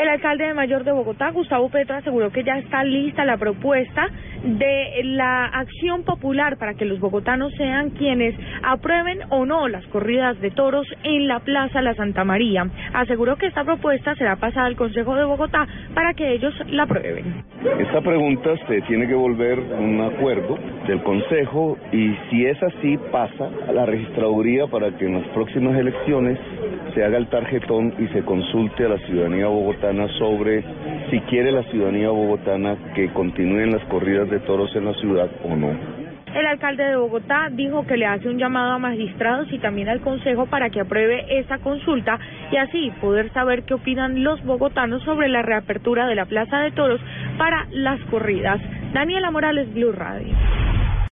El alcalde de Mayor de Bogotá, Gustavo Petro, aseguró que ya está lista la propuesta de la acción popular para que los bogotanos sean quienes aprueben o no las corridas de toros en la Plaza La Santa María. Aseguró que esta propuesta será pasada al Consejo de Bogotá para que ellos la aprueben. Esta pregunta se tiene que volver un acuerdo del Consejo y si es así pasa a la registraduría para que en las próximas elecciones se haga el tarjetón y se consulte a la ciudadanía bogotana sobre si quiere la ciudadanía bogotana que continúen las corridas de toros en la ciudad o no. El alcalde de Bogotá dijo que le hace un llamado a magistrados y también al Consejo para que apruebe esa consulta y así poder saber qué opinan los bogotanos sobre la reapertura de la Plaza de Toros para las corridas. Daniela Morales, Blue Radio.